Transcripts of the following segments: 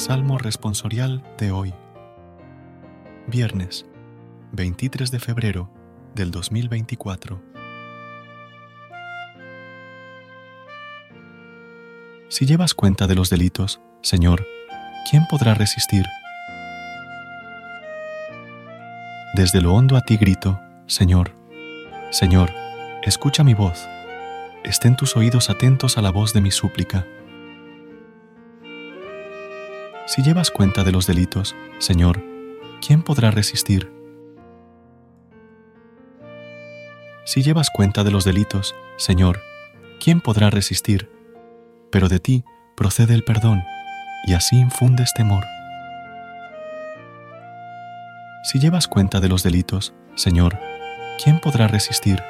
Salmo responsorial de hoy. Viernes, 23 de febrero del 2024. Si llevas cuenta de los delitos, Señor, ¿quién podrá resistir? Desde lo hondo a ti grito, Señor, Señor, escucha mi voz. Estén tus oídos atentos a la voz de mi súplica. Si llevas cuenta de los delitos, Señor, ¿quién podrá resistir? Si llevas cuenta de los delitos, Señor, ¿quién podrá resistir? Pero de ti procede el perdón, y así infundes temor. Si llevas cuenta de los delitos, Señor, ¿quién podrá resistir?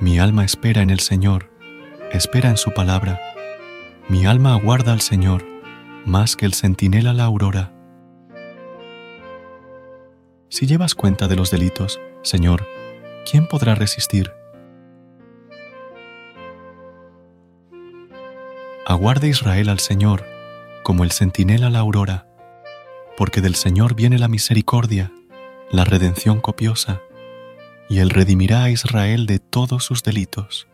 Mi alma espera en el Señor, espera en su palabra mi alma aguarda al Señor más que el centinela la aurora. Si llevas cuenta de los delitos, Señor, ¿quién podrá resistir? Aguarde Israel al Señor, como el centinela la aurora, porque del Señor viene la misericordia, la redención copiosa, y Él redimirá a Israel de todos sus delitos.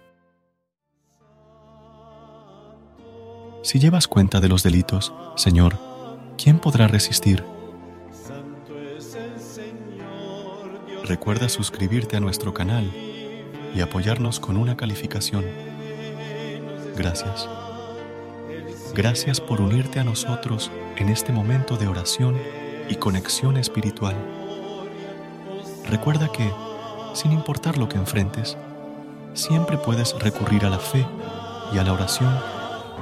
Si llevas cuenta de los delitos, Señor, ¿quién podrá resistir? Recuerda suscribirte a nuestro canal y apoyarnos con una calificación. Gracias. Gracias por unirte a nosotros en este momento de oración y conexión espiritual. Recuerda que, sin importar lo que enfrentes, siempre puedes recurrir a la fe y a la oración